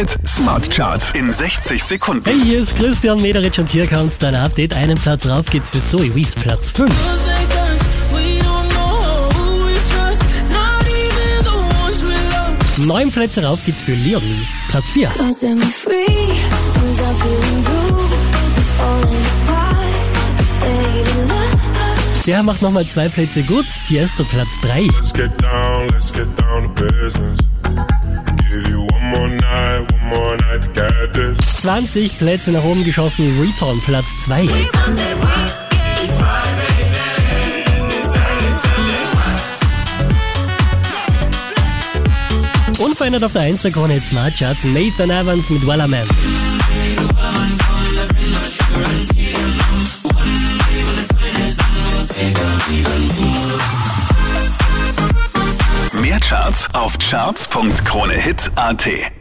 Hit Smart Charts in 60 Sekunden. Hey, hier ist Christian Mederitsch und hier kommt dein Update. Einen Platz rauf geht's für Zoe Wies, Platz 5. Neun Plätze rauf geht's für Leonie, Platz 4. Der macht nochmal zwei Plätze gut, Tiesto Platz 3. Let's get down, let's get down to business. 20 Plätze nach oben geschossen, Return Platz 2. Unverändert auf der 1 der Krone Smart Chart Nathan Evans mit Wellerman. Mehr Charts auf charts.kronehit.at.